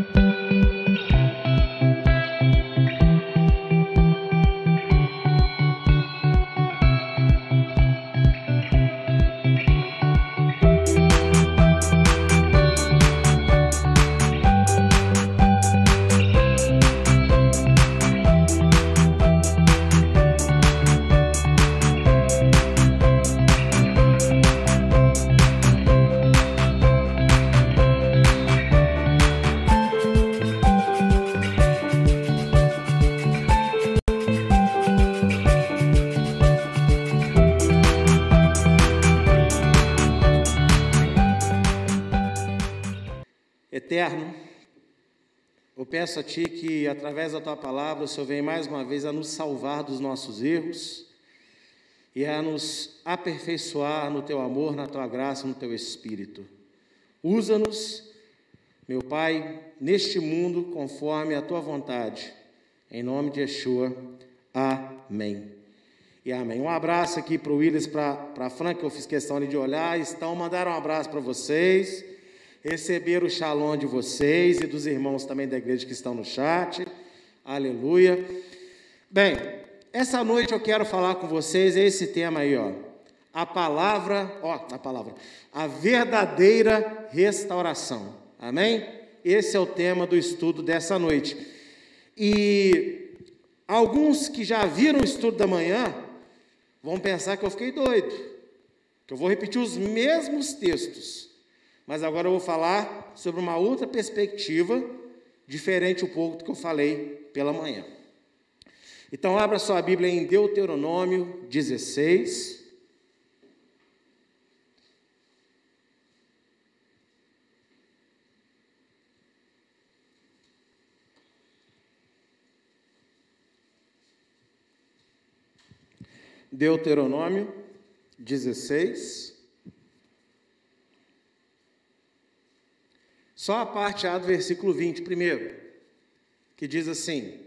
Eterno, peço a Ti que, através da Tua palavra, o Senhor venha mais uma vez a nos salvar dos nossos erros e a nos aperfeiçoar no Teu amor, na Tua graça, no Teu Espírito. Usa-nos, meu Pai, neste mundo conforme a Tua vontade. Em nome de Yeshua. Amém. E amém. Um abraço aqui para o Willis, para a Frank, que eu fiz questão de olhar. Estão, mandaram um abraço para vocês receber o shalom de vocês e dos irmãos também da igreja que estão no chat. Aleluia. Bem, essa noite eu quero falar com vocês esse tema aí, ó. A palavra, ó, a palavra, a verdadeira restauração. Amém? Esse é o tema do estudo dessa noite. E alguns que já viram o estudo da manhã vão pensar que eu fiquei doido, que eu vou repetir os mesmos textos. Mas agora eu vou falar sobre uma outra perspectiva, diferente um pouco do que eu falei pela manhã. Então, abra sua Bíblia em Deuteronômio 16. Deuteronômio 16. Só a parte A do versículo 20, primeiro, que diz assim: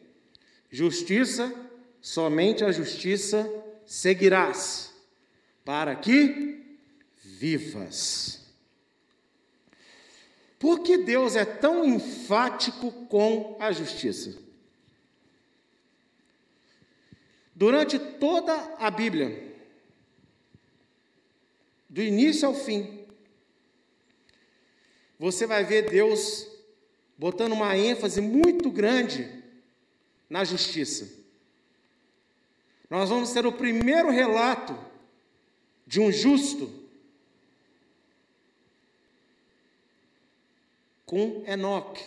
Justiça, somente a justiça seguirás, para que vivas. Por que Deus é tão enfático com a justiça? Durante toda a Bíblia, do início ao fim, você vai ver Deus botando uma ênfase muito grande na justiça. Nós vamos ter o primeiro relato de um justo com Enoque,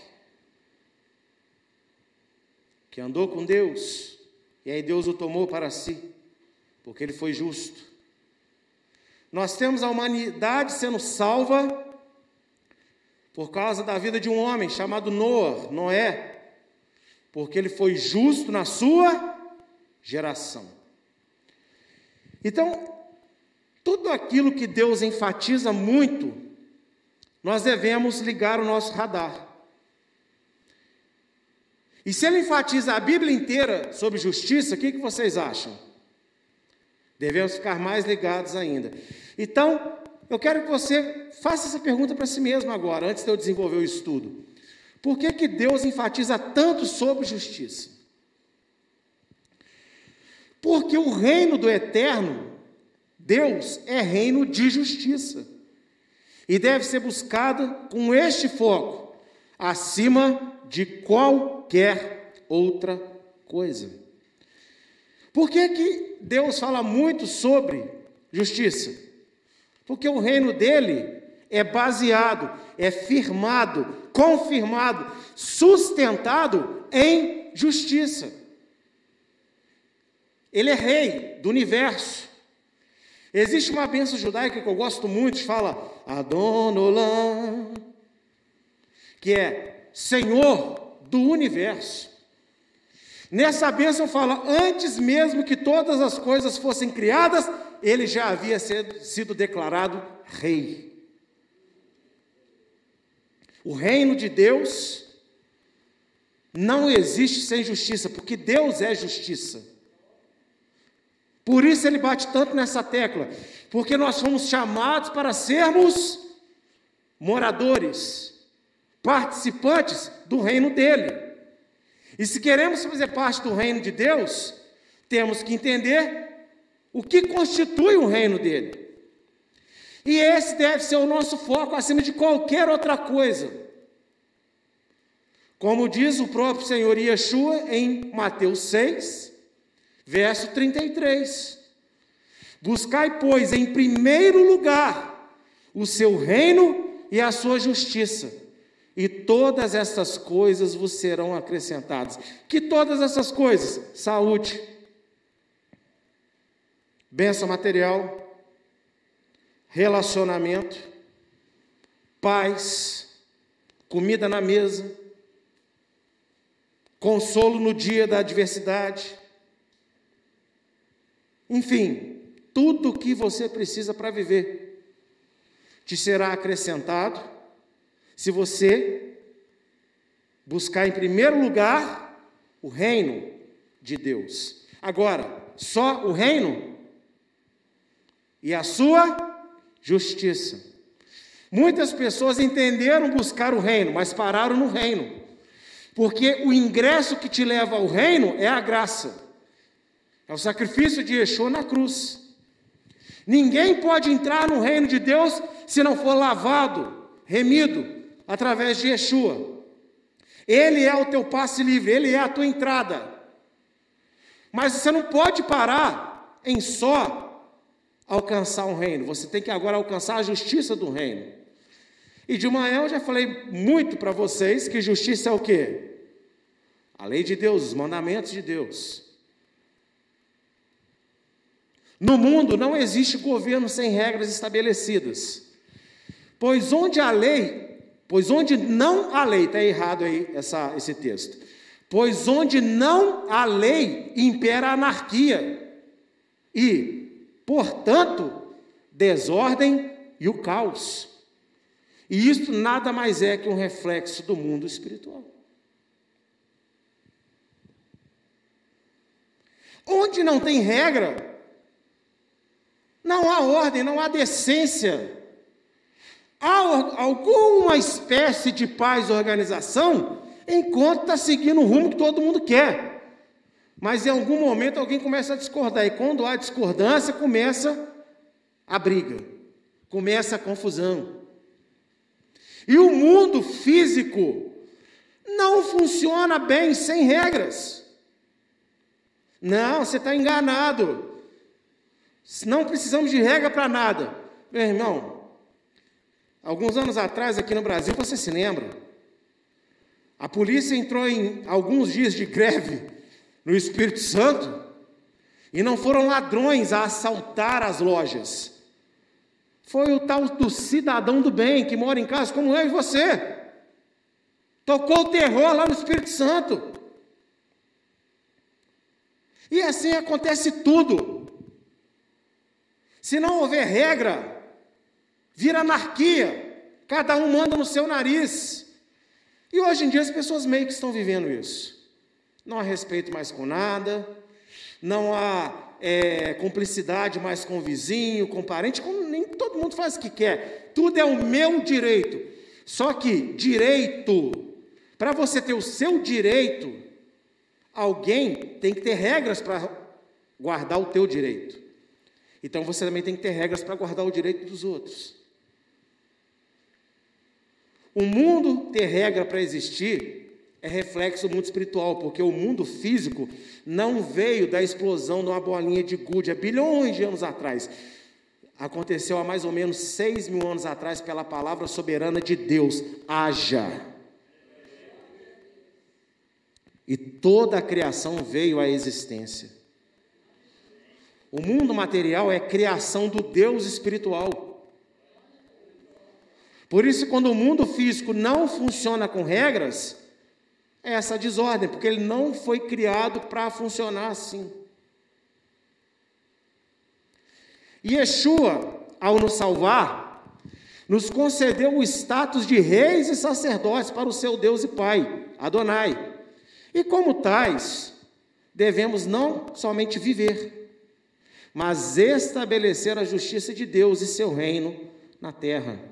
que andou com Deus, e aí Deus o tomou para si, porque ele foi justo. Nós temos a humanidade sendo salva por causa da vida de um homem chamado Noé, Noé, porque ele foi justo na sua geração. Então, tudo aquilo que Deus enfatiza muito, nós devemos ligar o nosso radar. E se ele enfatiza a Bíblia inteira sobre justiça, o que, que vocês acham? Devemos ficar mais ligados ainda. Então, eu quero que você faça essa pergunta para si mesmo agora, antes de eu desenvolver o estudo. Por que, que Deus enfatiza tanto sobre justiça? Porque o reino do eterno, Deus, é reino de justiça. E deve ser buscado com este foco, acima de qualquer outra coisa. Por que, que Deus fala muito sobre justiça? Porque o reino dele é baseado, é firmado, confirmado, sustentado em justiça. Ele é rei do universo. Existe uma bênção judaica que eu gosto muito, fala Adonolam, que é Senhor do universo. Nessa bênção fala, antes mesmo que todas as coisas fossem criadas, ele já havia sido declarado rei. O reino de Deus não existe sem justiça, porque Deus é justiça. Por isso ele bate tanto nessa tecla, porque nós fomos chamados para sermos moradores, participantes do reino dele. E se queremos fazer parte do reino de Deus, temos que entender o que constitui o reino dele. E esse deve ser o nosso foco acima de qualquer outra coisa. Como diz o próprio Senhor Yeshua em Mateus 6, verso 33. Buscai, pois, em primeiro lugar o seu reino e a sua justiça, e todas essas coisas vos serão acrescentadas. Que todas essas coisas? Saúde, bênção material, relacionamento, paz, comida na mesa, consolo no dia da adversidade. Enfim, tudo o que você precisa para viver te será acrescentado se você buscar em primeiro lugar o reino de Deus. Agora, só o reino e a sua justiça. Muitas pessoas entenderam buscar o reino, mas pararam no reino. Porque o ingresso que te leva ao reino é a graça. É o sacrifício de Yeshua na cruz. Ninguém pode entrar no reino de Deus se não for lavado, remido, através de Yeshua. Ele é o teu passe livre, ele é a tua entrada. Mas você não pode parar em só alcançar um reino, você tem que agora alcançar a justiça do reino. E de manhã eu já falei muito para vocês que justiça é o quê? A lei de Deus, os mandamentos de Deus. No mundo não existe governo sem regras estabelecidas. Pois onde a lei, pois onde não há lei, está errado aí essa, esse texto. Pois onde não há lei, impera a anarquia. E Portanto, desordem e o caos. E isto nada mais é que um reflexo do mundo espiritual. Onde não tem regra, não há ordem, não há decência. Há alguma espécie de paz organização enquanto está seguindo o rumo que todo mundo quer. Mas em algum momento alguém começa a discordar, e quando há discordância, começa a briga, começa a confusão. E o mundo físico não funciona bem sem regras. Não, você está enganado. Não precisamos de regra para nada. Meu irmão, alguns anos atrás aqui no Brasil, você se lembra? A polícia entrou em alguns dias de greve no Espírito Santo, e não foram ladrões a assaltar as lojas. Foi o tal do cidadão do bem que mora em casa como eu e você. Tocou o terror lá no Espírito Santo. E assim acontece tudo. Se não houver regra, vira anarquia. Cada um manda no seu nariz. E hoje em dia as pessoas meio que estão vivendo isso. Não há respeito mais com nada, não há é, cumplicidade mais com o vizinho, com o parente, com, nem todo mundo faz o que quer. Tudo é o meu direito. Só que direito, para você ter o seu direito, alguém tem que ter regras para guardar o teu direito. Então você também tem que ter regras para guardar o direito dos outros. O mundo ter regra para existir é reflexo do mundo espiritual, porque o mundo físico não veio da explosão de uma bolinha de gude há bilhões de anos atrás. Aconteceu há mais ou menos seis mil anos atrás pela palavra soberana de Deus: haja. E toda a criação veio à existência. O mundo material é criação do Deus espiritual. Por isso, quando o mundo físico não funciona com regras, é essa desordem, porque ele não foi criado para funcionar assim. E Yeshua, ao nos salvar, nos concedeu o status de reis e sacerdotes para o seu Deus e Pai, Adonai. E como tais, devemos não somente viver, mas estabelecer a justiça de Deus e seu reino na terra.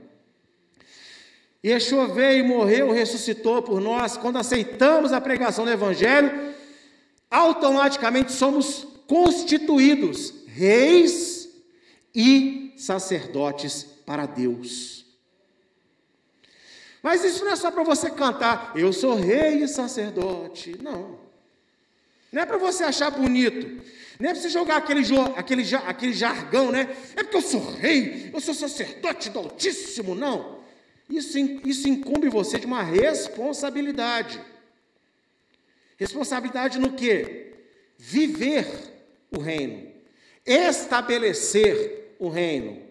Yeshua veio, morreu, ressuscitou por nós. Quando aceitamos a pregação do Evangelho, automaticamente somos constituídos reis e sacerdotes para Deus. Mas isso não é só para você cantar, eu sou rei e sacerdote. Não. Não é para você achar bonito. Não é para você jogar aquele, aquele, aquele jargão, né? É porque eu sou rei, eu sou sacerdote do Altíssimo. Não. Isso, isso incumbe você de uma responsabilidade. Responsabilidade no quê? Viver o reino. Estabelecer o reino.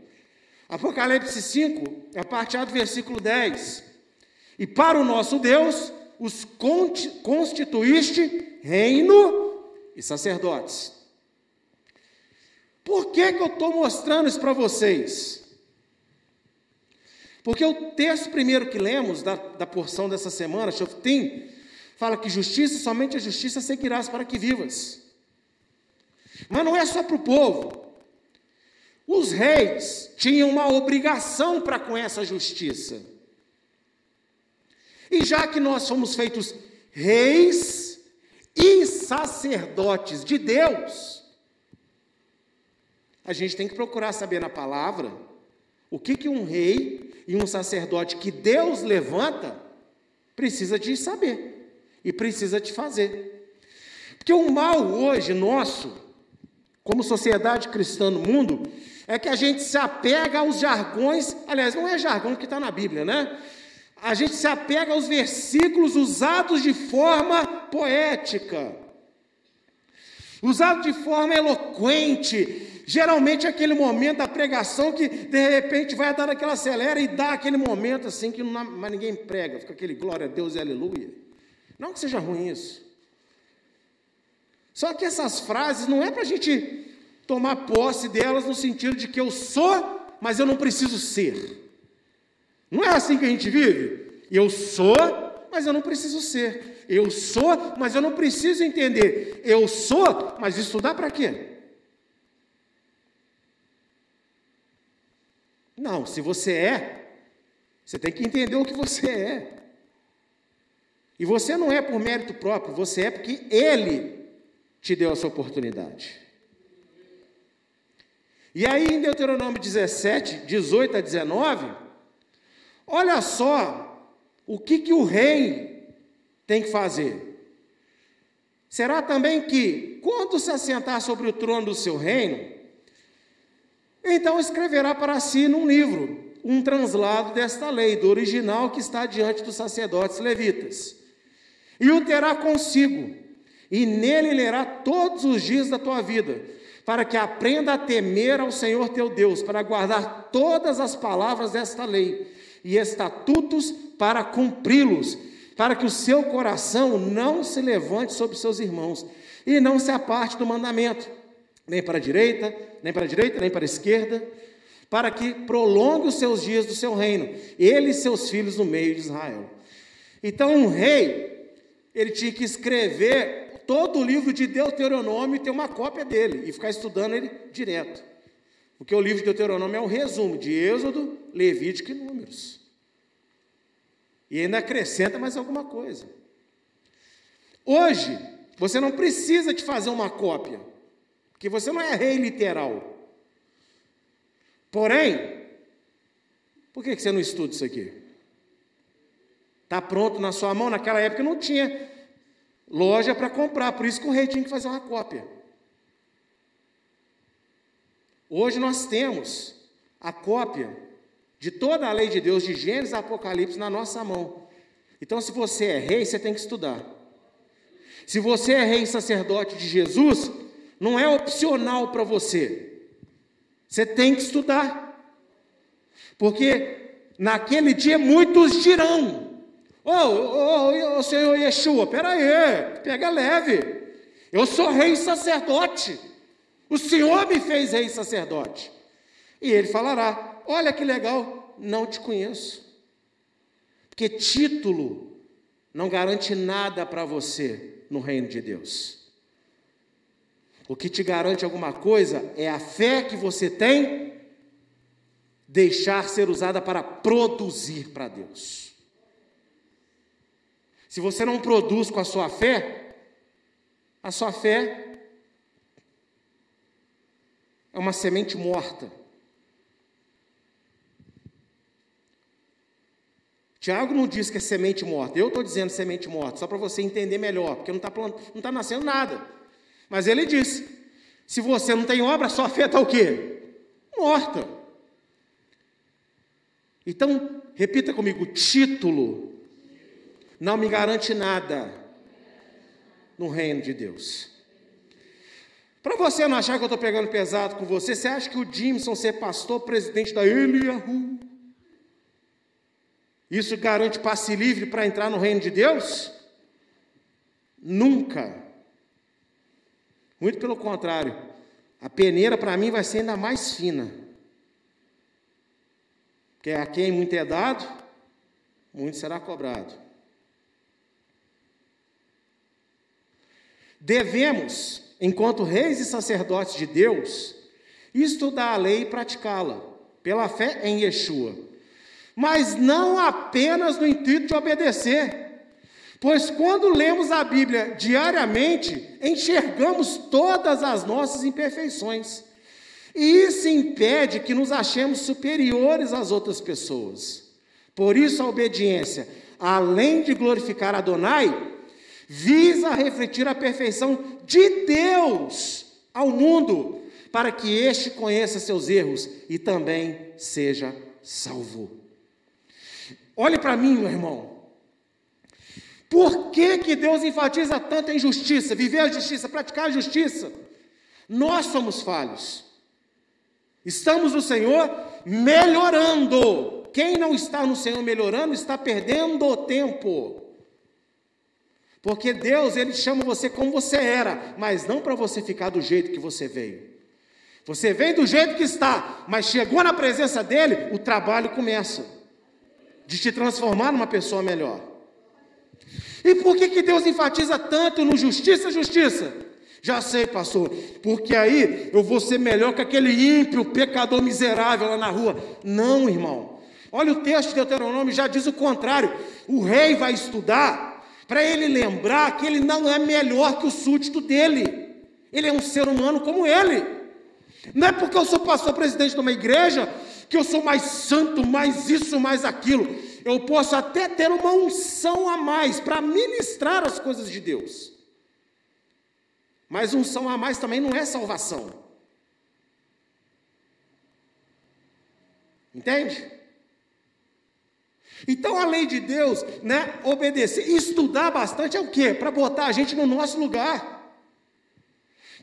Apocalipse 5, a partir do versículo 10. E para o nosso Deus, os constituíste reino e sacerdotes. Por que, que eu estou mostrando isso para vocês? Porque o texto primeiro que lemos, da, da porção dessa semana, Shoftim, fala que justiça, somente a justiça seguirás para que vivas. Mas não é só para o povo. Os reis tinham uma obrigação para com essa justiça. E já que nós somos feitos reis e sacerdotes de Deus, a gente tem que procurar saber na palavra o que, que um rei e um sacerdote que Deus levanta precisa de saber e precisa de fazer. Porque o mal hoje nosso, como sociedade cristã no mundo, é que a gente se apega aos jargões, aliás, não é jargão que está na Bíblia, né? A gente se apega aos versículos usados de forma poética, usados de forma eloquente. Geralmente é aquele momento da pregação que de repente vai dar aquela acelera e dá aquele momento assim que não, ninguém prega, fica aquele glória a Deus e aleluia. Não que seja ruim isso. Só que essas frases não é para a gente tomar posse delas no sentido de que eu sou, mas eu não preciso ser. Não é assim que a gente vive? Eu sou, mas eu não preciso ser. Eu sou, mas eu não preciso entender. Eu sou, mas estudar para quê? Não, se você é, você tem que entender o que você é. E você não é por mérito próprio, você é porque Ele te deu essa oportunidade. E aí em Deuteronômio 17, 18 a 19, Olha só o que, que o rei tem que fazer. Será também que, quando se assentar sobre o trono do seu reino, então escreverá para si num livro um translado desta lei, do original que está diante dos sacerdotes levitas, e o terá consigo, e nele lerá todos os dias da tua vida, para que aprenda a temer ao Senhor teu Deus, para guardar todas as palavras desta lei e estatutos para cumpri-los, para que o seu coração não se levante sobre seus irmãos e não se aparte do mandamento, nem para a direita, nem para a direita, nem para a esquerda, para que prolongue os seus dias do seu reino, ele e seus filhos no meio de Israel. Então, um rei, ele tinha que escrever todo o livro de Deuteronômio e ter uma cópia dele e ficar estudando ele direto. Porque o livro de Deuteronômio é um resumo de Êxodo, Levítico e Números. E ainda acrescenta mais alguma coisa. Hoje, você não precisa de fazer uma cópia, porque você não é rei literal. Porém, por que você não estuda isso aqui? Está pronto na sua mão? Naquela época não tinha loja para comprar, por isso que o rei tinha que fazer uma cópia. Hoje nós temos a cópia de toda a lei de Deus, de Gênesis a Apocalipse, na nossa mão. Então, se você é rei, você tem que estudar. Se você é rei sacerdote de Jesus, não é opcional para você. Você tem que estudar. Porque naquele dia muitos dirão: Ô, oh, oh, Senhor Yeshua, peraí, pega leve. Eu sou rei sacerdote. O Senhor me fez rei sacerdote. E ele falará: Olha que legal, não te conheço. Porque título não garante nada para você no reino de Deus. O que te garante alguma coisa é a fé que você tem deixar ser usada para produzir para Deus. Se você não produz com a sua fé, a sua fé é uma semente morta. Tiago não diz que é semente morta, eu estou dizendo semente morta, só para você entender melhor, porque não está tá nascendo nada. Mas ele disse: se você não tem obra, sua fé está o quê? Morta. Então, repita comigo: título não me garante nada no reino de Deus. Para você não achar que eu estou pegando pesado com você, você acha que o Jimson ser pastor, presidente da Eliahu, isso garante passe livre para entrar no reino de Deus? Nunca. Muito pelo contrário. A peneira para mim vai ser ainda mais fina. Porque a quem muito é dado, muito será cobrado. Devemos, enquanto reis e sacerdotes de Deus, estudar a lei e praticá-la, pela fé em Yeshua mas não apenas no intuito de obedecer. Pois quando lemos a Bíblia diariamente, enxergamos todas as nossas imperfeições. E isso impede que nos achemos superiores às outras pessoas. Por isso a obediência, além de glorificar Adonai, visa refletir a perfeição de Deus ao mundo, para que este conheça seus erros e também seja salvo. Olhe para mim, meu irmão. Por que, que Deus enfatiza tanto em justiça, viver a justiça, praticar a justiça? Nós somos falhos. Estamos no Senhor melhorando. Quem não está no Senhor melhorando está perdendo o tempo. Porque Deus, Ele chama você como você era, mas não para você ficar do jeito que você veio. Você vem do jeito que está, mas chegou na presença dEle, o trabalho começa de te transformar numa pessoa melhor. E por que, que Deus enfatiza tanto no justiça, justiça? Já sei, pastor, porque aí eu vou ser melhor que aquele ímpio, pecador miserável lá na rua. Não, irmão. Olha o texto de Deuteronômio, já diz o contrário. O rei vai estudar para ele lembrar que ele não é melhor que o súdito dele. Ele é um ser humano como ele. Não é porque eu sou pastor presidente de uma igreja que eu sou mais santo, mais isso, mais aquilo. Eu posso até ter uma unção a mais para ministrar as coisas de Deus. Mas unção a mais também não é salvação. Entende? Então a lei de Deus, né, obedecer, estudar bastante é o quê? Para botar a gente no nosso lugar.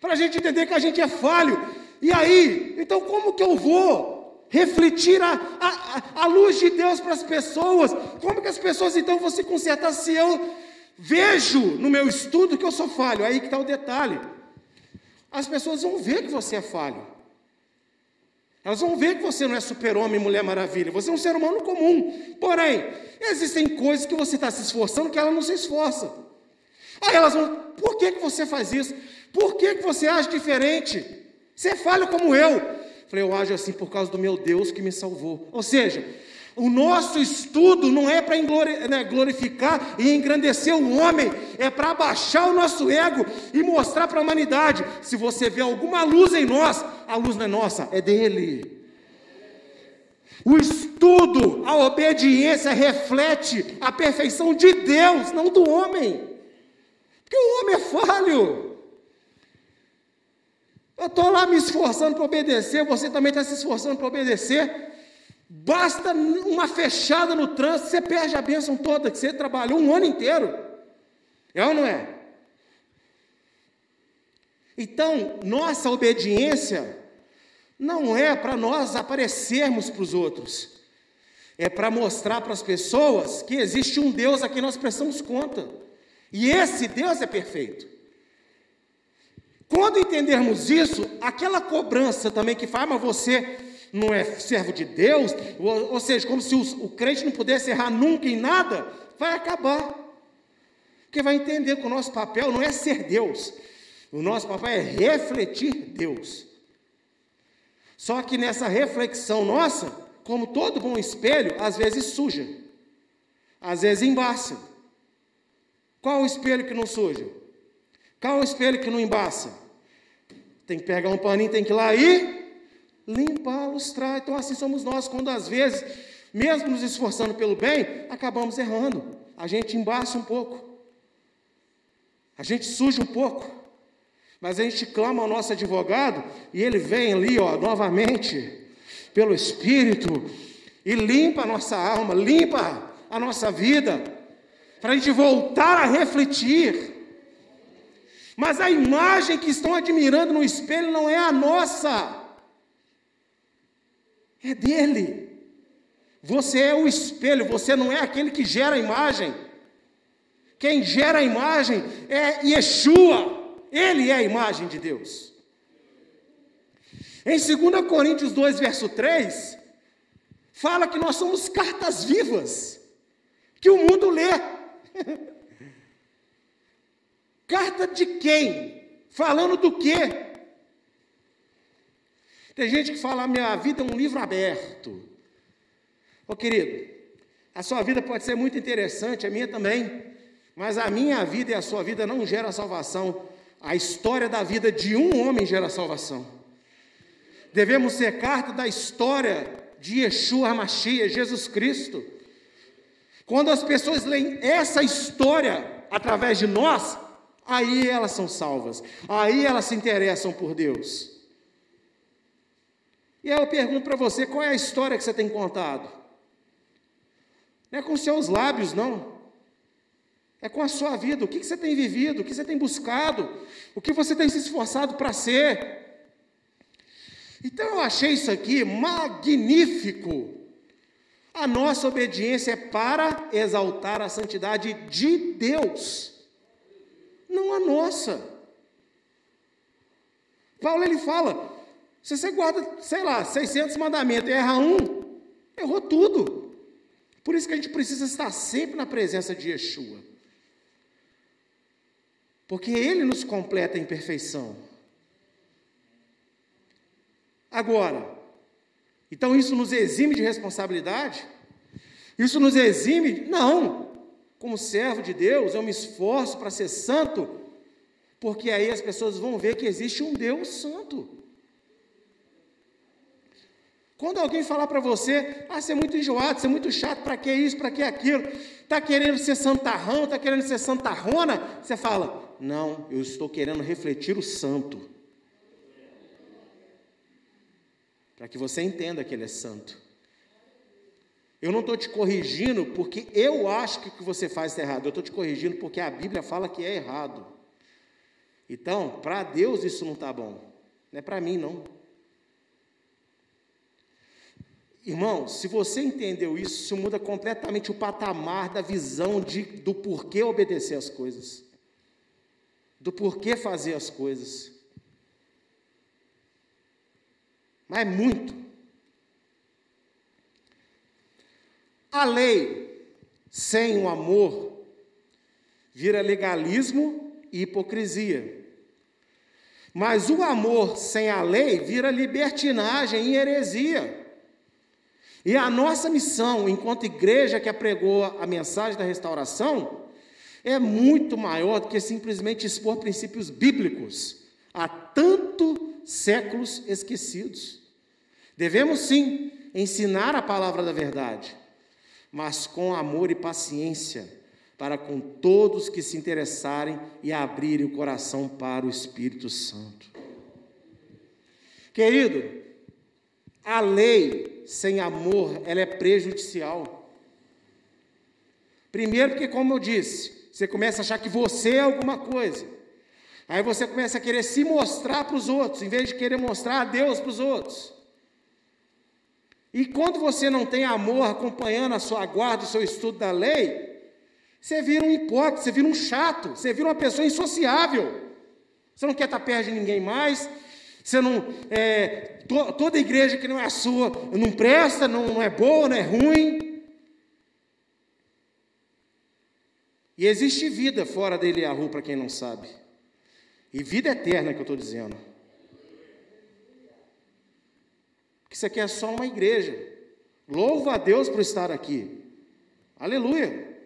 Para a gente entender que a gente é falho. E aí, então como que eu vou refletir a, a, a luz de Deus para as pessoas. Como que as pessoas então vão se consertar se eu vejo no meu estudo que eu sou falho? Aí que está o detalhe. As pessoas vão ver que você é falho. Elas vão ver que você não é super-homem, mulher maravilha. Você é um ser humano comum. Porém, existem coisas que você está se esforçando que ela não se esforça. Aí elas vão, por que, que você faz isso? Por que, que você age diferente? Você é falho como eu. Falei, eu ajo assim por causa do meu Deus que me salvou. Ou seja, o nosso estudo não é para né, glorificar e engrandecer o homem, é para abaixar o nosso ego e mostrar para a humanidade: se você vê alguma luz em nós, a luz não é nossa, é dele. O estudo, a obediência reflete a perfeição de Deus, não do homem, porque o homem é falho. Eu estou lá me esforçando para obedecer, você também está se esforçando para obedecer. Basta uma fechada no trânsito, você perde a bênção toda que você trabalhou um ano inteiro. É ou não é? Então, nossa obediência não é para nós aparecermos para os outros, é para mostrar para as pessoas que existe um Deus a quem nós prestamos conta. E esse Deus é perfeito. Quando entendermos isso, aquela cobrança também que faz, mas você não é servo de Deus, ou, ou seja, como se o, o crente não pudesse errar nunca em nada, vai acabar. Porque vai entender que o nosso papel não é ser Deus, o nosso papel é refletir Deus. Só que nessa reflexão nossa, como todo bom espelho, às vezes suja, às vezes embaça. Qual o espelho que não suja? Qual o espelho que não embaça? Tem que pegar um paninho, tem que ir lá e limpar, lustrar. Então, assim somos nós, quando às vezes, mesmo nos esforçando pelo bem, acabamos errando. A gente embaça um pouco, a gente suja um pouco, mas a gente clama ao nosso advogado e ele vem ali, ó, novamente, pelo Espírito, e limpa a nossa alma, limpa a nossa vida, para a gente voltar a refletir mas a imagem que estão admirando no espelho não é a nossa, é dele. Você é o espelho, você não é aquele que gera a imagem. Quem gera a imagem é Yeshua, ele é a imagem de Deus. Em 2 Coríntios 2, verso 3, fala que nós somos cartas vivas, que o mundo lê. Carta de quem? Falando do quê? Tem gente que fala: minha vida é um livro aberto. Ô querido, a sua vida pode ser muito interessante, a minha também, mas a minha vida e a sua vida não gera salvação. A história da vida de um homem gera salvação. Devemos ser carta da história de Yeshua HaMashiach, Jesus Cristo. Quando as pessoas leem essa história através de nós, Aí elas são salvas, aí elas se interessam por Deus. E aí eu pergunto para você: qual é a história que você tem contado? Não é com seus lábios, não. É com a sua vida. O que você tem vivido? O que você tem buscado? O que você tem se esforçado para ser? Então eu achei isso aqui magnífico. A nossa obediência é para exaltar a santidade de Deus não a nossa. Paulo ele fala: se você guarda, sei lá, 600 mandamentos e erra um, errou tudo. Por isso que a gente precisa estar sempre na presença de Yeshua. Porque Ele nos completa em perfeição. Agora, então isso nos exime de responsabilidade? Isso nos exime? Não como servo de Deus, eu me esforço para ser santo, porque aí as pessoas vão ver que existe um Deus santo. Quando alguém falar para você, ah, você é muito enjoado, você é muito chato, para que isso, para que aquilo, está querendo ser santarrão, está querendo ser santarrona, você fala, não, eu estou querendo refletir o santo. Para que você entenda que ele é santo. Eu não estou te corrigindo porque eu acho que o que você faz está errado. Eu estou te corrigindo porque a Bíblia fala que é errado. Então, para Deus isso não está bom. Não é para mim, não. Irmão, se você entendeu isso, isso muda completamente o patamar da visão de, do porquê obedecer as coisas, do porquê fazer as coisas. Mas muito. A lei sem o amor vira legalismo e hipocrisia. Mas o amor sem a lei vira libertinagem e heresia. E a nossa missão, enquanto igreja que apregou a mensagem da restauração, é muito maior do que simplesmente expor princípios bíblicos há tanto séculos esquecidos. Devemos sim ensinar a palavra da verdade, mas com amor e paciência, para com todos que se interessarem e abrirem o coração para o Espírito Santo. Querido, a lei sem amor, ela é prejudicial. Primeiro, porque, como eu disse, você começa a achar que você é alguma coisa. Aí você começa a querer se mostrar para os outros, em vez de querer mostrar a Deus para os outros. E quando você não tem amor acompanhando a sua guarda, o seu estudo da lei, você vira um hipócrita, você vira um chato, você vira uma pessoa insociável. Você não quer estar perto de ninguém mais, você não. É, to, toda igreja que não é a sua não presta, não, não é boa, não é ruim. E existe vida fora da Eliahu, para quem não sabe. E vida eterna que eu estou dizendo. Que isso aqui é só uma igreja. Louvo a Deus por estar aqui. Aleluia.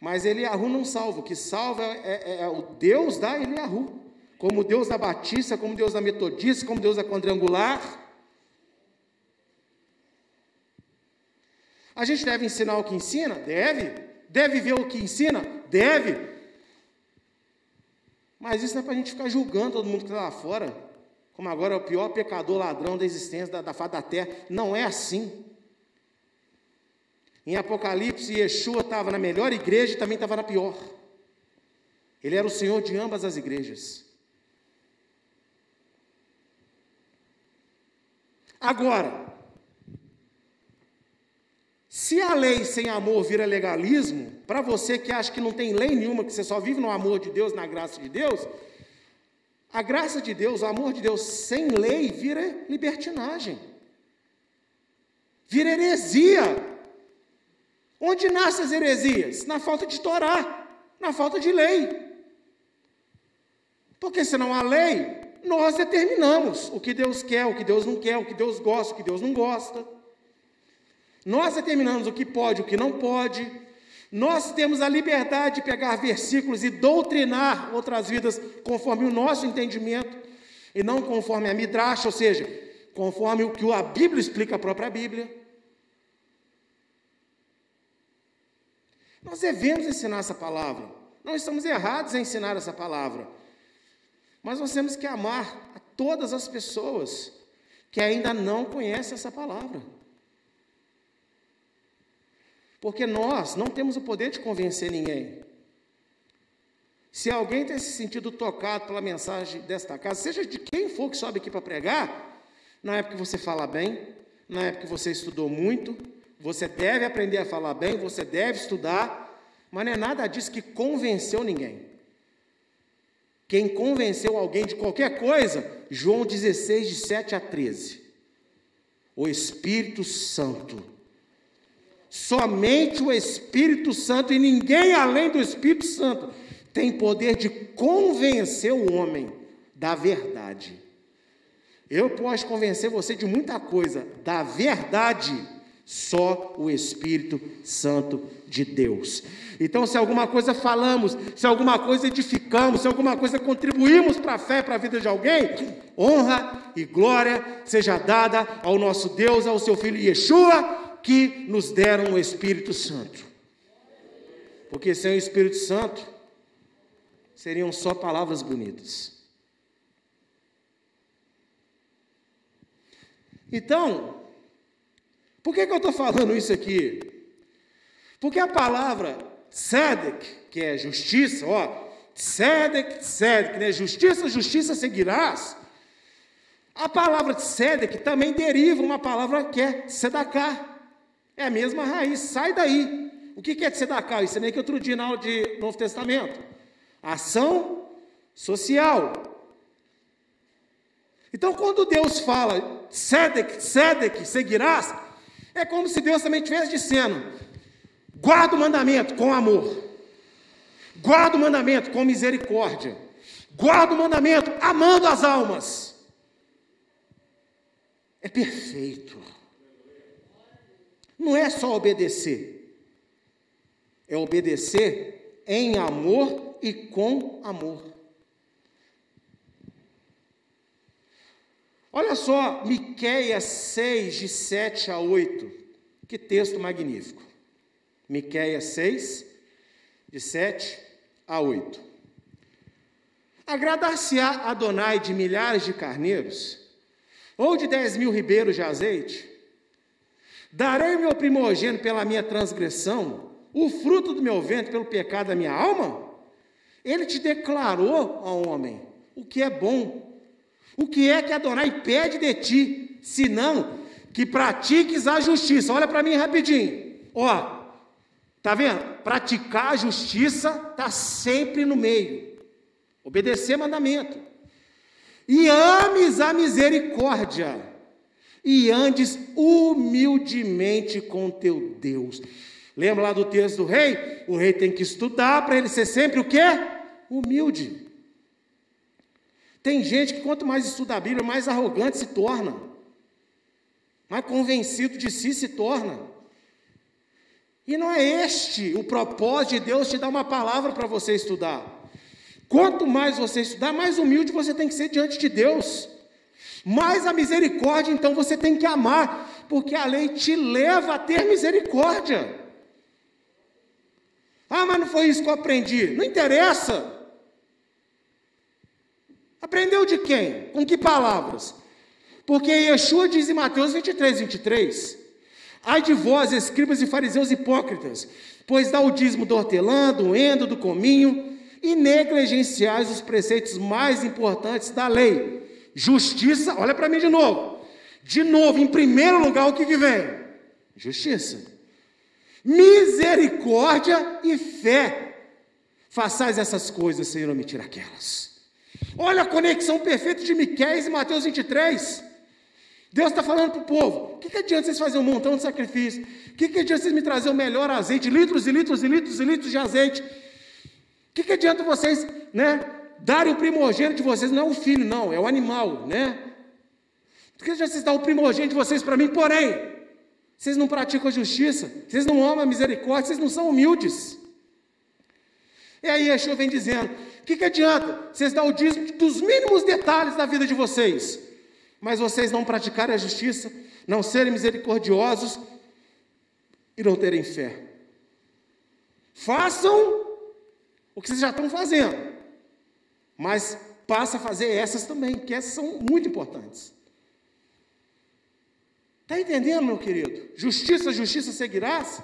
Mas Eliahu não salva. O que salva é, é, é o Deus da Eliahu. Como Deus da Batista, como Deus da Metodista, como Deus da Quadrangular. A gente deve ensinar o que ensina? Deve. Deve ver o que ensina? Deve. Mas isso não é para a gente ficar julgando todo mundo que está lá fora, como agora é o pior pecador ladrão da existência da, da face da terra. Não é assim. Em Apocalipse, Yeshua estava na melhor igreja e também estava na pior. Ele era o Senhor de ambas as igrejas. Agora, se a lei sem amor vira legalismo, para você que acha que não tem lei nenhuma, que você só vive no amor de Deus, na graça de Deus, a graça de Deus, o amor de Deus sem lei vira libertinagem, vira heresia. Onde nascem as heresias? Na falta de Torá, na falta de lei. Porque se não há lei, nós determinamos o que Deus quer, o que Deus não quer, o que Deus gosta, o que Deus não gosta. Nós determinamos o que pode, o que não pode. Nós temos a liberdade de pegar versículos e doutrinar outras vidas conforme o nosso entendimento e não conforme a Midrash, ou seja, conforme o que a Bíblia explica a própria Bíblia. Nós devemos ensinar essa palavra. Não estamos errados em ensinar essa palavra. Mas nós temos que amar a todas as pessoas que ainda não conhecem essa palavra. Porque nós não temos o poder de convencer ninguém. Se alguém tem se sentido tocado pela mensagem desta casa, seja de quem for que sobe aqui para pregar, na época que você fala bem, na época que você estudou muito, você deve aprender a falar bem, você deve estudar, mas não é nada disso que convenceu ninguém. Quem convenceu alguém de qualquer coisa, João 16, de 7 a 13. O Espírito Santo. Somente o Espírito Santo e ninguém além do Espírito Santo tem poder de convencer o homem da verdade. Eu posso convencer você de muita coisa, da verdade, só o Espírito Santo de Deus. Então, se alguma coisa falamos, se alguma coisa edificamos, se alguma coisa contribuímos para a fé, para a vida de alguém, honra e glória seja dada ao nosso Deus, ao seu Filho Yeshua, que nos deram o Espírito Santo. Porque sem o Espírito Santo, seriam só palavras bonitas. Então, por que, que eu estou falando isso aqui? Porque a palavra tzedek, que é justiça, ó, tzedek, tzedek, né? Justiça, justiça seguirás. A palavra tzedek também deriva uma palavra que é sedaká. É a mesma raiz, sai daí. O que é tzedakah? Isso é nem que outro dia na aula de Novo Testamento. Ação social. Então, quando Deus fala, Sedek, Sedek, seguirás, é como se Deus também estivesse dizendo: guarda o mandamento com amor, guarda o mandamento com misericórdia, guarda o mandamento amando as almas. É perfeito. Não é só obedecer, é obedecer em amor e com amor. Olha só, Miqueias 6, de 7 a 8. Que texto magnífico. Miqueias 6, de 7 a 8. Agradar-se-á Adonai de milhares de carneiros, ou de dez mil ribeiros de azeite? Darei meu primogênito pela minha transgressão, o fruto do meu ventre pelo pecado da minha alma? Ele te declarou, ó homem, o que é bom. O que é que Adonai pede de ti, senão que pratiques a justiça? Olha para mim rapidinho. Ó, tá vendo? Praticar a justiça está sempre no meio. Obedecer mandamento. E ames a misericórdia e andes humildemente com teu Deus. Lembra lá do texto do rei? O rei tem que estudar para ele ser sempre o quê? Humilde. Tem gente que quanto mais estuda a Bíblia, mais arrogante se torna. mais convencido de si se torna. E não é este o propósito de Deus te dar uma palavra para você estudar. Quanto mais você estudar, mais humilde você tem que ser diante de Deus. Mais a misericórdia, então você tem que amar, porque a lei te leva a ter misericórdia. Ah, mas não foi isso que eu aprendi. Não interessa. Aprendeu de quem? Com que palavras? Porque Yeshua diz em Mateus 23, 23: Ai de vós, escribas e fariseus hipócritas, pois dá o dízimo do hortelã, do endo, do cominho, e negligenciais os preceitos mais importantes da lei. Justiça, olha para mim de novo. De novo, em primeiro lugar, o que, que vem? Justiça. Misericórdia e fé. Façais essas coisas sem omitir aquelas. Olha a conexão perfeita de Miquéias e Mateus 23. Deus está falando para o povo: o que, que adianta vocês fazerem um montão de sacrifício? O que, que adianta vocês me trazer o melhor azeite, litros e litros e litros e litros de azeite? O que, que adianta vocês, né, darem o primogênito de vocês? Não é o filho, não, é o animal, né? O que vocês dar o primogênito de vocês para mim? Porém, vocês não praticam a justiça, vocês não amam a misericórdia, vocês não são humildes. E aí Yeshua vem dizendo: o que, que adianta vocês dar o dízimo dos mínimos detalhes da vida de vocês? mas vocês não praticarem a justiça, não serem misericordiosos e não terem fé. Façam o que vocês já estão fazendo, mas passa a fazer essas também, que essas são muito importantes. Está entendendo, meu querido? Justiça, justiça seguirás.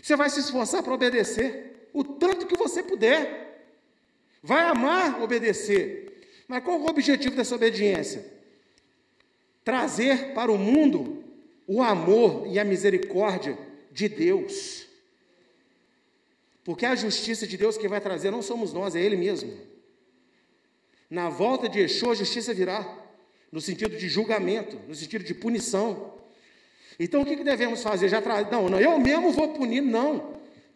Você vai se esforçar para obedecer o tanto que você puder. Vai amar obedecer. Mas qual é o objetivo dessa obediência? trazer para o mundo o amor e a misericórdia de Deus. Porque a justiça de Deus que vai trazer não somos nós, é Ele mesmo. Na volta de Yeshua, a justiça virá, no sentido de julgamento, no sentido de punição. Então o que devemos fazer? Já tra... Não, não, eu mesmo vou punir, não.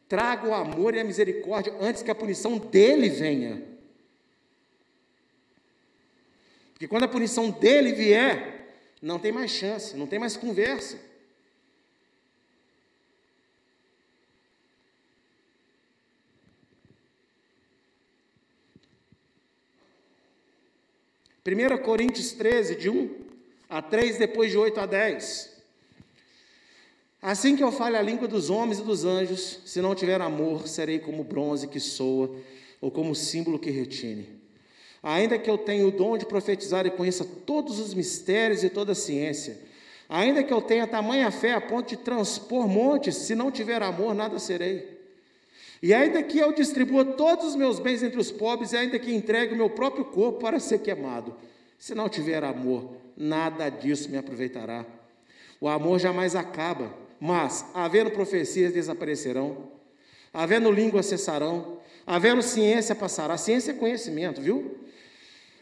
Traga o amor e a misericórdia antes que a punição dele venha. Porque quando a punição dele vier, não tem mais chance, não tem mais conversa. Primeira Coríntios 13, de 1 a 3, depois de 8 a 10. Assim que eu fale a língua dos homens e dos anjos, se não tiver amor, serei como bronze que soa, ou como símbolo que retine. Ainda que eu tenha o dom de profetizar e conheça todos os mistérios e toda a ciência, ainda que eu tenha tamanha fé a ponto de transpor montes, se não tiver amor, nada serei. E ainda que eu distribua todos os meus bens entre os pobres, e ainda que entregue o meu próprio corpo para ser queimado, se não tiver amor, nada disso me aproveitará. O amor jamais acaba, mas, havendo profecias, desaparecerão, havendo língua, cessarão, havendo ciência, passará. Ciência é conhecimento, viu?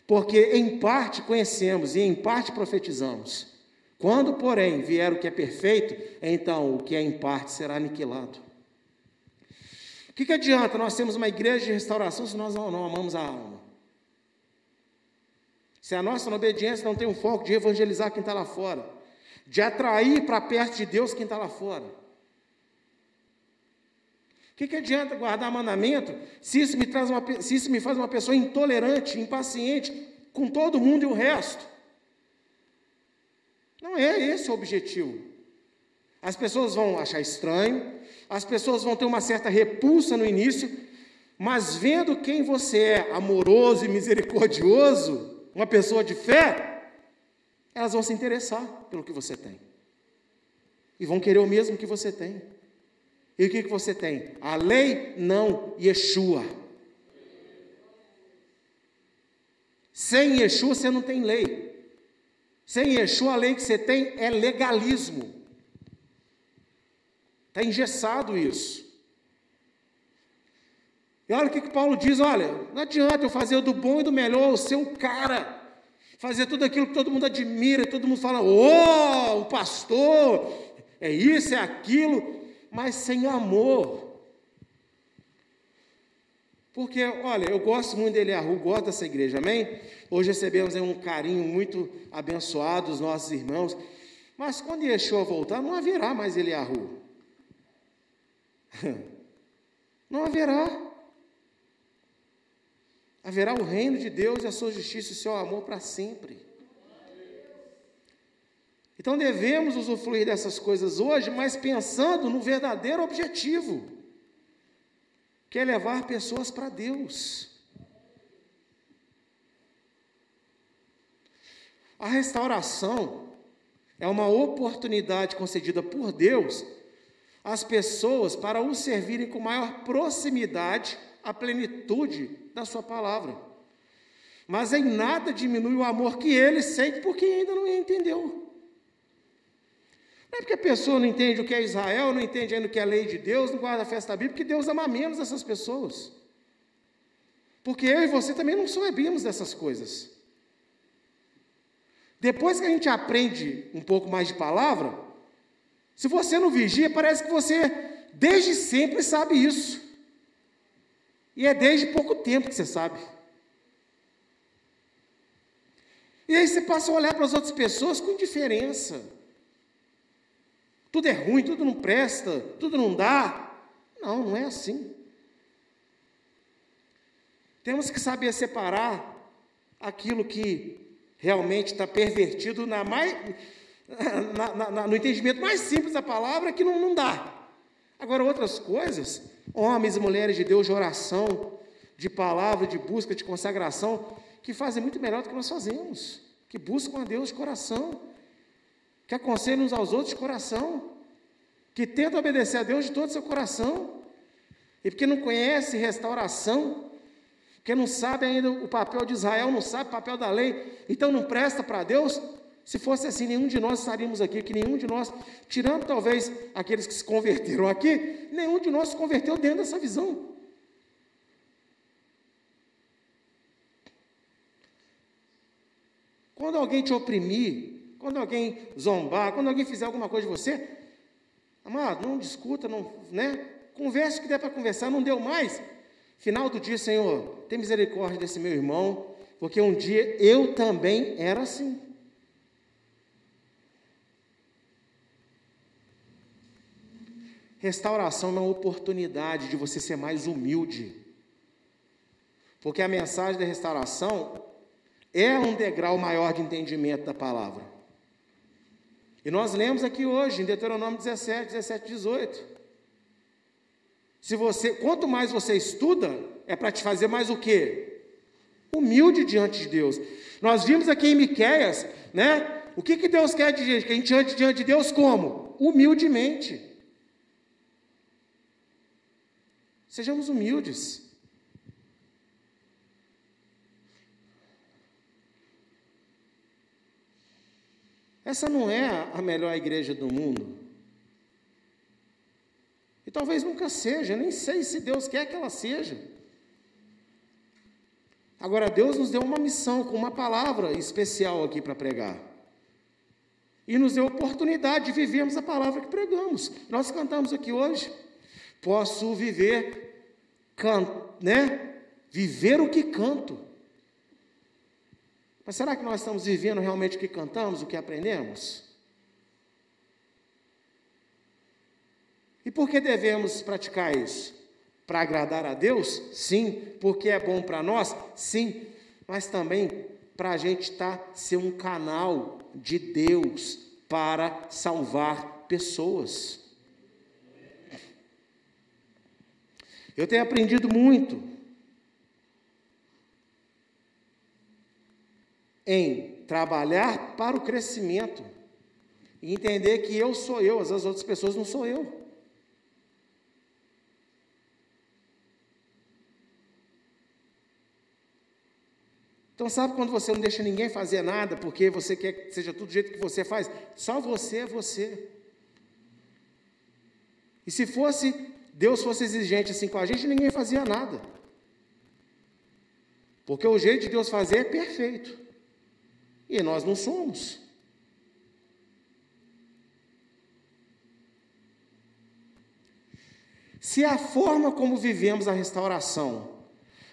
Porque em parte conhecemos e em parte profetizamos. Quando, porém, vier o que é perfeito, então o que é em parte será aniquilado. O que, que adianta nós temos uma igreja de restauração se nós não, não amamos a alma? Se a nossa obediência não tem um foco de evangelizar quem está lá fora, de atrair para perto de Deus quem está lá fora. O que, que adianta guardar mandamento se isso, me traz uma, se isso me faz uma pessoa intolerante, impaciente com todo mundo e o resto? Não é esse o objetivo. As pessoas vão achar estranho, as pessoas vão ter uma certa repulsa no início, mas vendo quem você é, amoroso e misericordioso, uma pessoa de fé, elas vão se interessar pelo que você tem. E vão querer o mesmo que você tem. E o que, que você tem? A lei? Não, Yeshua. Sem Yeshua você não tem lei. Sem Yeshua a lei que você tem é legalismo. Está engessado isso. E olha o que, que Paulo diz: olha, não adianta eu fazer do bom e do melhor o seu cara. Fazer tudo aquilo que todo mundo admira, todo mundo fala, oh, o pastor, é isso, é aquilo mas sem amor. Porque, olha, eu gosto muito dele, Eliahu, gosto dessa igreja, amém? Hoje recebemos um carinho muito abençoado dos nossos irmãos. Mas quando Yeshua voltar, não haverá mais Eliahu. Não haverá. Haverá o reino de Deus e a sua justiça e o seu amor para sempre. Então devemos usufruir dessas coisas hoje, mas pensando no verdadeiro objetivo, que é levar pessoas para Deus. A restauração é uma oportunidade concedida por Deus às pessoas para o servirem com maior proximidade à plenitude da Sua palavra. Mas em nada diminui o amor que ele sente porque ainda não entendeu. Não é porque a pessoa não entende o que é Israel, não entende ainda o que é a lei de Deus, não guarda a festa bíblica, que Deus ama menos essas pessoas. Porque eu e você também não sabemos dessas coisas. Depois que a gente aprende um pouco mais de palavra, se você não vigia, parece que você desde sempre sabe isso. E é desde pouco tempo que você sabe. E aí você passa a olhar para as outras pessoas com indiferença. Tudo é ruim, tudo não presta, tudo não dá. Não, não é assim. Temos que saber separar aquilo que realmente está pervertido na mais, na, na, no entendimento mais simples da palavra, que não, não dá. Agora, outras coisas, homens e mulheres de Deus de oração, de palavra, de busca, de consagração, que fazem muito melhor do que nós fazemos, que buscam a Deus de coração, que aconselham uns aos outros de coração, que tentam obedecer a Deus de todo o seu coração, e porque não conhece restauração, porque não sabe ainda o papel de Israel, não sabe o papel da lei, então não presta para Deus. Se fosse assim, nenhum de nós estaríamos aqui, que nenhum de nós, tirando talvez aqueles que se converteram aqui, nenhum de nós se converteu dentro dessa visão. Quando alguém te oprimir, quando alguém zombar, quando alguém fizer alguma coisa de você, amado, não discuta, não, né? Converse o que der para conversar, não deu mais. Final do dia, Senhor, tem misericórdia desse meu irmão, porque um dia eu também era assim. Restauração é uma oportunidade de você ser mais humilde. Porque a mensagem da restauração é um degrau maior de entendimento da palavra. E nós lemos aqui hoje, em Deuteronômio 17, 17, 18. Se você, quanto mais você estuda, é para te fazer mais o quê? Humilde diante de Deus. Nós vimos aqui em Miqueias, né? O que, que Deus quer de gente? Que a gente ande diante de Deus como? Humildemente. Sejamos humildes. Essa não é a melhor igreja do mundo. E talvez nunca seja, nem sei se Deus quer que ela seja. Agora, Deus nos deu uma missão, com uma palavra especial aqui para pregar. E nos deu oportunidade de vivermos a palavra que pregamos. Nós cantamos aqui hoje. Posso viver, can, né? Viver o que canto. Mas será que nós estamos vivendo realmente o que cantamos, o que aprendemos? E por que devemos praticar isso? Para agradar a Deus? Sim. Porque é bom para nós? Sim. Mas também para a gente tá, ser um canal de Deus para salvar pessoas. Eu tenho aprendido muito em trabalhar para o crescimento e entender que eu sou eu, as outras pessoas não sou eu. Então, sabe quando você não deixa ninguém fazer nada porque você quer que seja tudo do jeito que você faz? Só você é você. E se fosse, Deus fosse exigente assim com a gente, ninguém fazia nada. Porque o jeito de Deus fazer é perfeito. E nós não somos. Se a forma como vivemos a restauração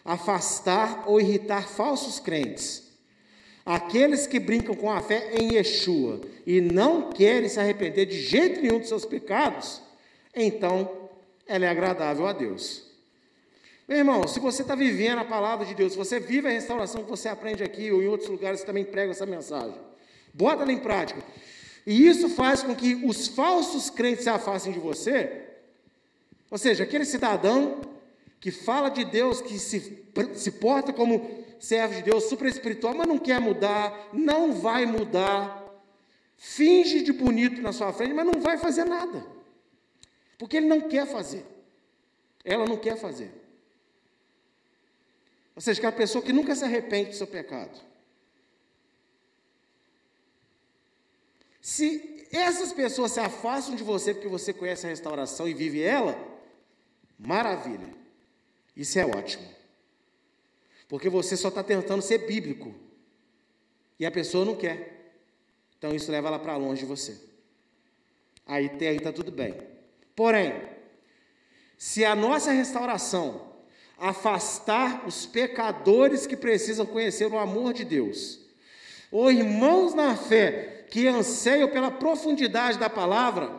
afastar ou irritar falsos crentes, Aqueles que brincam com a fé em Yeshua e não querem se arrepender de jeito nenhum dos seus pecados, então ela é agradável a Deus. Meu irmão, se você está vivendo a palavra de Deus, se você vive a restauração que você aprende aqui ou em outros lugares, você também prega essa mensagem. Bota ela em prática. E isso faz com que os falsos crentes se afastem de você. Ou seja, aquele cidadão que fala de Deus, que se, se porta como servo de Deus, super espiritual, mas não quer mudar, não vai mudar, finge de bonito na sua frente, mas não vai fazer nada. Porque ele não quer fazer. Ela não quer fazer. Ou seja, que é pessoa que nunca se arrepende do seu pecado. Se essas pessoas se afastam de você porque você conhece a restauração e vive ela, maravilha. Isso é ótimo. Porque você só está tentando ser bíblico. E a pessoa não quer. Então isso leva ela para longe de você. Aí está tudo bem. Porém, se a nossa restauração afastar os pecadores que precisam conhecer o amor de Deus, ou irmãos na fé que anseiam pela profundidade da palavra,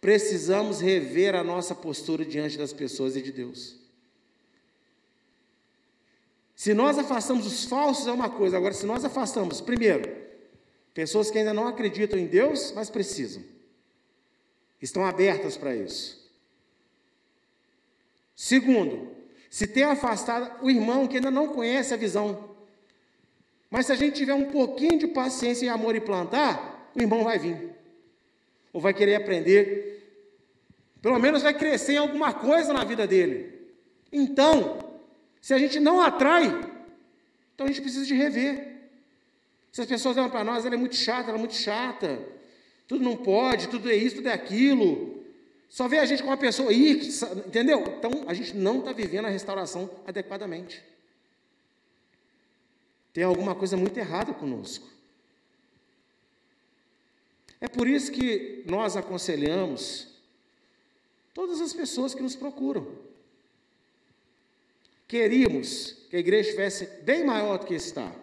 precisamos rever a nossa postura diante das pessoas e de Deus. Se nós afastamos os falsos é uma coisa, agora se nós afastamos, primeiro, pessoas que ainda não acreditam em Deus, mas precisam, estão abertas para isso. Segundo, se tem afastado o irmão que ainda não conhece a visão. Mas se a gente tiver um pouquinho de paciência e amor e plantar, o irmão vai vir. Ou vai querer aprender. Pelo menos vai crescer em alguma coisa na vida dele. Então, se a gente não atrai, então a gente precisa de rever. Se as pessoas olham para nós, ela é muito chata, ela é muito chata. Tudo não pode, tudo é isso, tudo é aquilo. Só vê a gente com uma pessoa ir, entendeu? Então a gente não está vivendo a restauração adequadamente. Tem alguma coisa muito errada conosco. É por isso que nós aconselhamos todas as pessoas que nos procuram. Queríamos que a igreja estivesse bem maior do que está,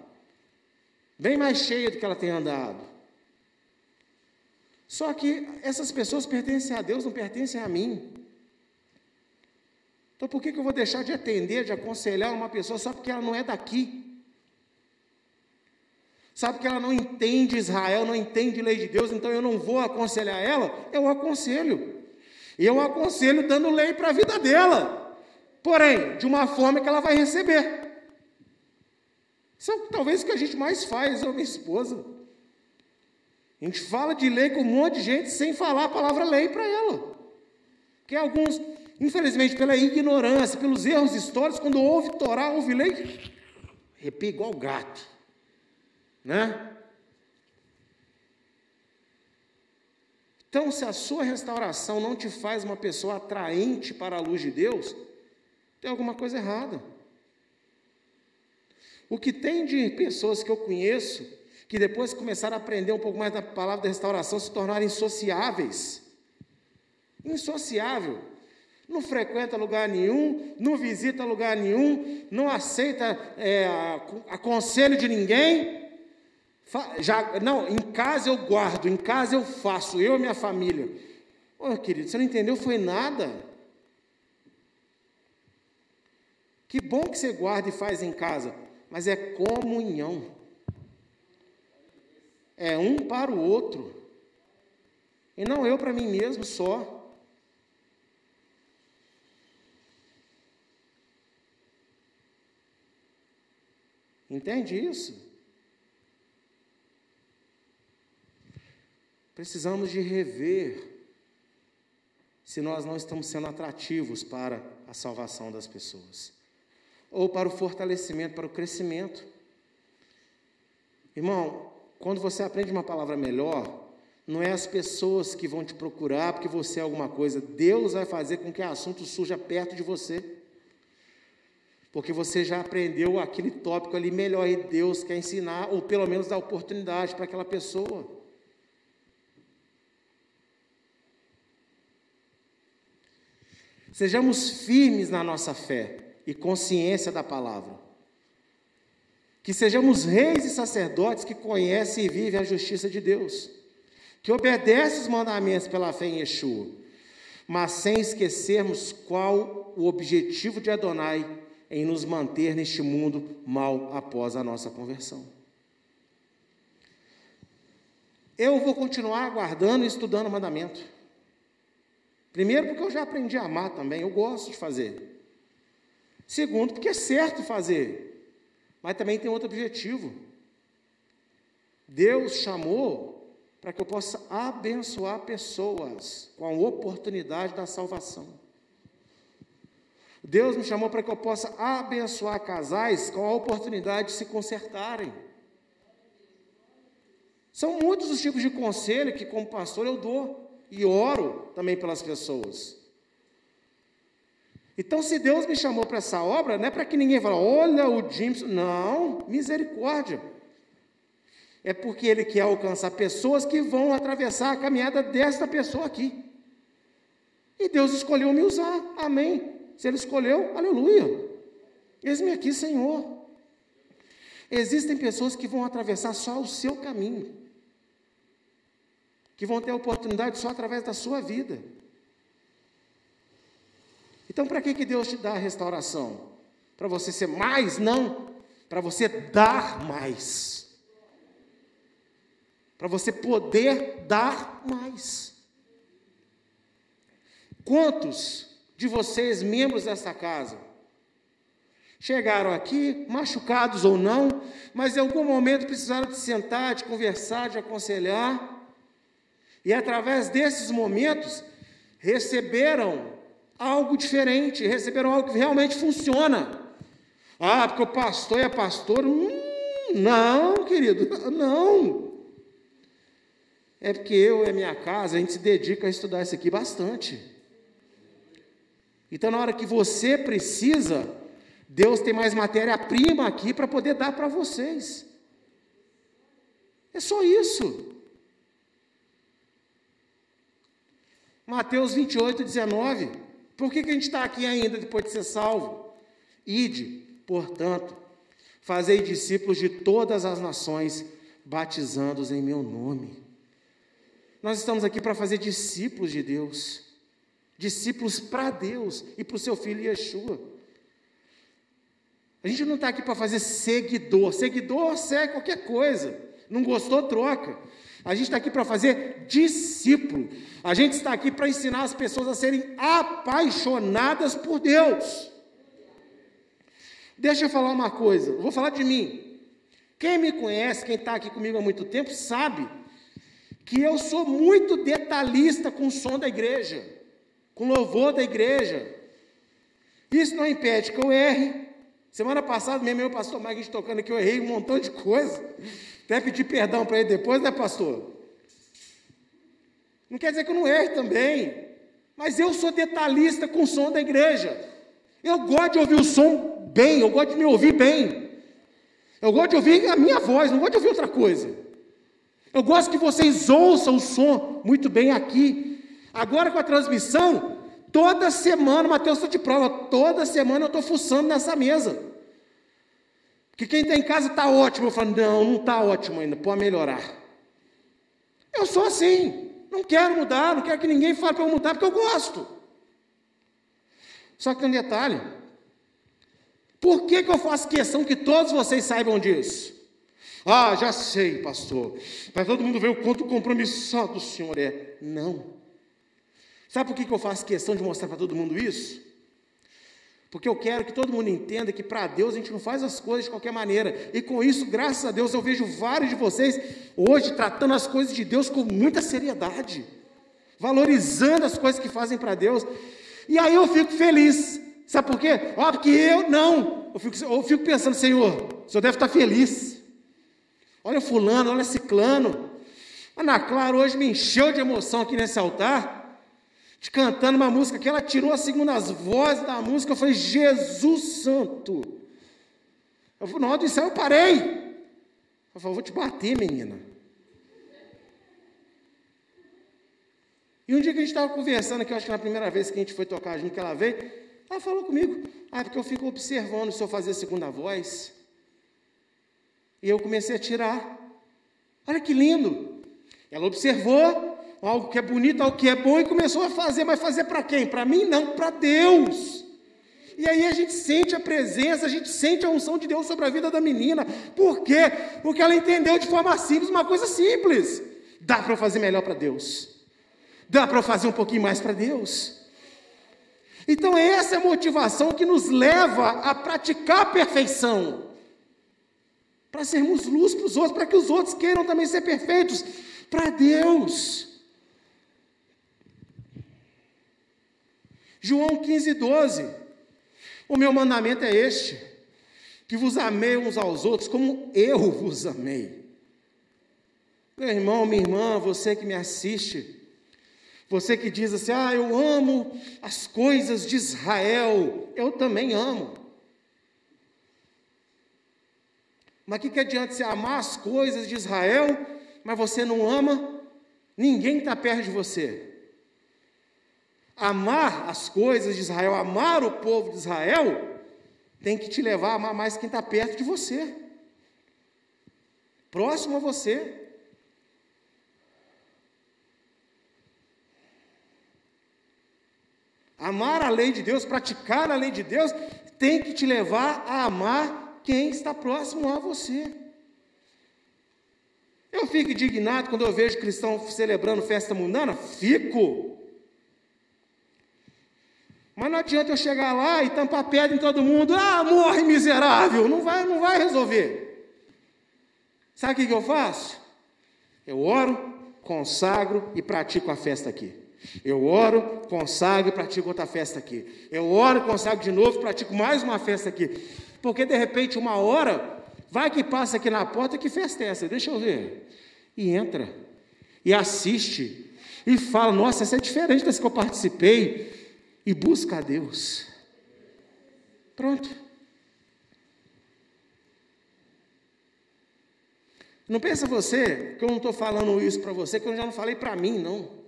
bem mais cheia do que ela tem andado. Só que essas pessoas pertencem a Deus, não pertencem a mim. Então por que, que eu vou deixar de atender, de aconselhar uma pessoa só porque ela não é daqui? Sabe que ela não entende Israel, não entende lei de Deus, então eu não vou aconselhar ela? Eu aconselho. Eu aconselho dando lei para a vida dela. Porém, de uma forma que ela vai receber. Isso é talvez o que a gente mais faz, eu minha esposa. A gente fala de lei com um monte de gente sem falar a palavra lei para ela. Porque alguns, infelizmente, pela ignorância, pelos erros históricos, quando ouve Torá, ouve lei, arrepia igual gato. Né? Então, se a sua restauração não te faz uma pessoa atraente para a luz de Deus, tem alguma coisa errada. O que tem de pessoas que eu conheço que depois começaram a aprender um pouco mais da palavra da restauração, se tornaram insociáveis. Insociável. Não frequenta lugar nenhum, não visita lugar nenhum, não aceita é, aconselho de ninguém. Já, não, em casa eu guardo, em casa eu faço, eu e minha família. Ô querido, você não entendeu? Foi nada. Que bom que você guarda e faz em casa, mas é comunhão é um para o outro, e não eu para mim mesmo só. Entende isso? Precisamos de rever se nós não estamos sendo atrativos para a salvação das pessoas, ou para o fortalecimento, para o crescimento. Irmão, quando você aprende uma palavra melhor, não é as pessoas que vão te procurar porque você é alguma coisa. Deus vai fazer com que o assunto surja perto de você. Porque você já aprendeu aquele tópico ali melhor e Deus quer ensinar, ou pelo menos dar oportunidade para aquela pessoa. Sejamos firmes na nossa fé e consciência da palavra. Que sejamos reis e sacerdotes que conhecem e vivem a justiça de Deus, que obedecem os mandamentos pela fé em Yeshua, mas sem esquecermos qual o objetivo de Adonai em nos manter neste mundo mal após a nossa conversão. Eu vou continuar aguardando e estudando o mandamento. Primeiro, porque eu já aprendi a amar também, eu gosto de fazer. Segundo, porque é certo fazer, mas também tem outro objetivo. Deus chamou para que eu possa abençoar pessoas com a oportunidade da salvação. Deus me chamou para que eu possa abençoar casais com a oportunidade de se consertarem. São muitos os tipos de conselho que, como pastor, eu dou e oro também pelas pessoas. Então, se Deus me chamou para essa obra, não é para que ninguém fale, olha o James. Não, misericórdia. É porque Ele quer alcançar pessoas que vão atravessar a caminhada desta pessoa aqui. E Deus escolheu me usar. Amém. Se Ele escolheu, aleluia. Eis-me aqui, Senhor. Existem pessoas que vão atravessar só o seu caminho, que vão ter oportunidade só através da sua vida. Então, para que, que Deus te dá a restauração? Para você ser mais? Não. Para você dar mais. Para você poder dar mais. Quantos de vocês, membros dessa casa, chegaram aqui, machucados ou não, mas em algum momento precisaram de sentar, de conversar, de aconselhar, e através desses momentos receberam algo diferente, receberam algo que realmente funciona. Ah, porque o pastor é pastor. Hum, não, querido, não. É porque eu e a minha casa, a gente se dedica a estudar isso aqui bastante. Então, na hora que você precisa, Deus tem mais matéria-prima aqui para poder dar para vocês. É só isso. Mateus 28, 19. Por que, que a gente está aqui ainda depois de ser salvo? Ide, portanto, fazei discípulos de todas as nações, batizando-os em meu nome. Nós estamos aqui para fazer discípulos de Deus discípulos para Deus e para o seu filho Yeshua. A gente não está aqui para fazer seguidor. Seguidor segue qualquer coisa. Não gostou, troca. A gente está aqui para fazer discípulo. A gente está aqui para ensinar as pessoas a serem apaixonadas por Deus. Deixa eu falar uma coisa. vou falar de mim. Quem me conhece, quem está aqui comigo há muito tempo, sabe que eu sou muito detalhista com o som da igreja com louvor da igreja. Isso não impede que eu erre. Semana passada, mesmo eu, pastor Magui, tocando aqui, eu errei um montão de coisa. Até pedir perdão para ele depois, né, pastor? Não quer dizer que eu não erre também. Mas eu sou detalhista com o som da igreja. Eu gosto de ouvir o som bem, eu gosto de me ouvir bem. Eu gosto de ouvir a minha voz, não gosto de ouvir outra coisa. Eu gosto que vocês ouçam o som muito bem aqui. Agora com a transmissão, toda semana, Mateus está de prova, toda semana eu estou fuçando nessa mesa. Que quem está em casa está ótimo. Eu falo, não, não está ótimo ainda, pode melhorar. Eu sou assim, não quero mudar, não quero que ninguém fale para eu mudar, porque eu gosto. Só que tem um detalhe. Por que, que eu faço questão que todos vocês saibam disso? Ah, já sei, pastor. Para todo mundo ver o quanto compromissado o senhor é. Não. Sabe por que eu faço questão de mostrar para todo mundo isso? Porque eu quero que todo mundo entenda que para Deus a gente não faz as coisas de qualquer maneira. E com isso, graças a Deus, eu vejo vários de vocês hoje tratando as coisas de Deus com muita seriedade, valorizando as coisas que fazem para Deus. E aí eu fico feliz. Sabe por quê? Ó, porque eu não. Eu fico, eu fico pensando, Senhor, o Senhor deve estar feliz. Olha fulano, olha ciclano. Ana Clara hoje me encheu de emoção aqui nesse altar cantando uma música que ela tirou as segundas vozes da música. Eu falei, Jesus Santo. Eu falei, na hora do ensaio eu parei. Eu falei, vou te bater, menina. E um dia que a gente estava conversando, que eu acho que na primeira vez que a gente foi tocar junto, que ela veio, ela falou comigo, ah, porque eu fico observando se eu fazer a segunda voz. E eu comecei a tirar. Olha que lindo. Ela observou algo que é bonito, algo que é bom e começou a fazer, mas fazer para quem? Para mim não, para Deus. E aí a gente sente a presença, a gente sente a unção de Deus sobre a vida da menina. Por quê? Porque ela entendeu de forma simples uma coisa simples. Dá para fazer melhor para Deus. Dá para fazer um pouquinho mais para Deus. Então, essa é a motivação que nos leva a praticar a perfeição. Para sermos luz para os outros, para que os outros queiram também ser perfeitos para Deus. João 15, 12. O meu mandamento é este: que vos amei uns aos outros como eu vos amei. Meu irmão, minha irmã, você que me assiste, você que diz assim: ah, eu amo as coisas de Israel, eu também amo. Mas o que, que adianta você amar as coisas de Israel, mas você não ama ninguém que está perto de você? Amar as coisas de Israel, amar o povo de Israel, tem que te levar a amar mais quem está perto de você, próximo a você. Amar a lei de Deus, praticar a lei de Deus, tem que te levar a amar quem está próximo a você. Eu fico indignado quando eu vejo cristão celebrando festa mundana? Fico. Mas não adianta eu chegar lá e tampar pedra em todo mundo. Ah, morre miserável. Não vai, não vai resolver. Sabe o que, eu faço? Eu oro, consagro e pratico a festa aqui. Eu oro, consagro e pratico outra festa aqui. Eu oro, consagro de novo, pratico mais uma festa aqui. Porque de repente, uma hora, vai que passa aqui na porta, que festa é essa? Deixa eu ver. E entra, e assiste, e fala: Nossa, essa é diferente dessa que eu participei. E busca a Deus. Pronto. Não pensa você que eu não estou falando isso para você, que eu já não falei para mim, não.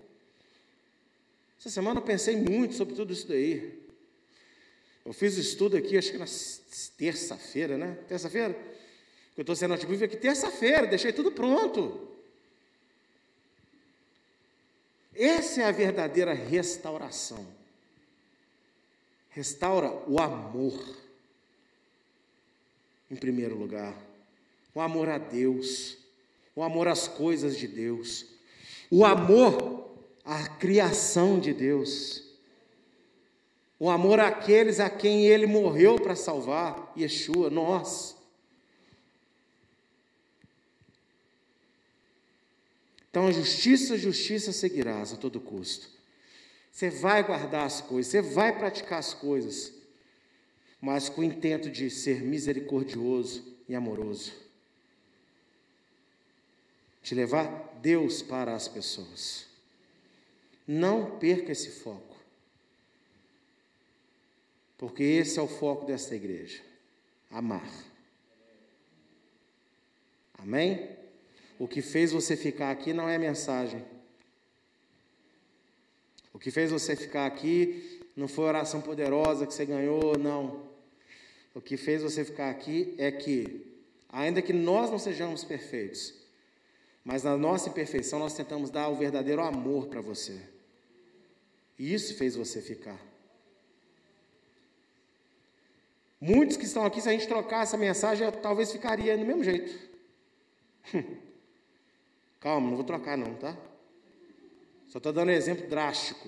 Essa semana eu pensei muito sobre tudo isso daí. Eu fiz estudo aqui, acho que na terça-feira, né? Terça-feira? Eu estou sendo ativo aqui terça-feira, deixei tudo pronto. Essa é a verdadeira restauração. Restaura o amor, em primeiro lugar. O amor a Deus, o amor às coisas de Deus, o amor a criação de Deus, o amor àqueles a quem Ele morreu para salvar, Yeshua, nós. Então, a justiça, justiça seguirás a todo custo. Você vai guardar as coisas, você vai praticar as coisas, mas com o intento de ser misericordioso e amoroso. De levar Deus para as pessoas. Não perca esse foco. Porque esse é o foco desta igreja: amar. Amém? O que fez você ficar aqui não é mensagem. Que fez você ficar aqui não foi oração poderosa que você ganhou, não. O que fez você ficar aqui é que, ainda que nós não sejamos perfeitos, mas na nossa imperfeição nós tentamos dar o verdadeiro amor para você. E isso fez você ficar. Muitos que estão aqui, se a gente trocar essa mensagem, talvez ficaria do mesmo jeito. Calma, não vou trocar não, tá? Só estou dando um exemplo drástico.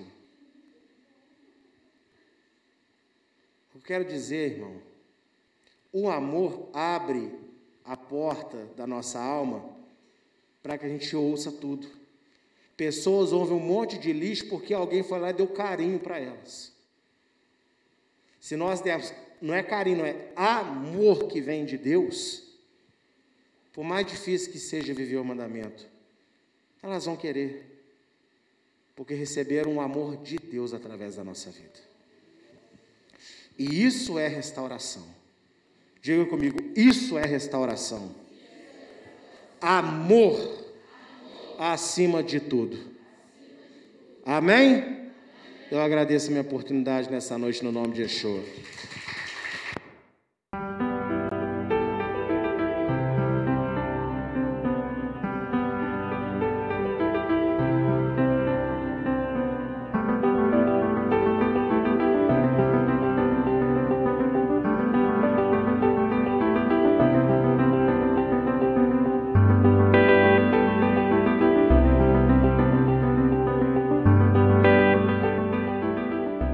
Eu quero dizer, irmão, o amor abre a porta da nossa alma para que a gente ouça tudo. Pessoas ouvem um monte de lixo porque alguém foi lá e deu carinho para elas. Se nós dermos, não é carinho, não é amor que vem de Deus, por mais difícil que seja viver o mandamento, elas vão querer, porque receberam o amor de Deus através da nossa vida. E isso é restauração. Diga comigo, isso é restauração. Amor acima de tudo. Amém? Eu agradeço a minha oportunidade nessa noite no nome de Yeshua.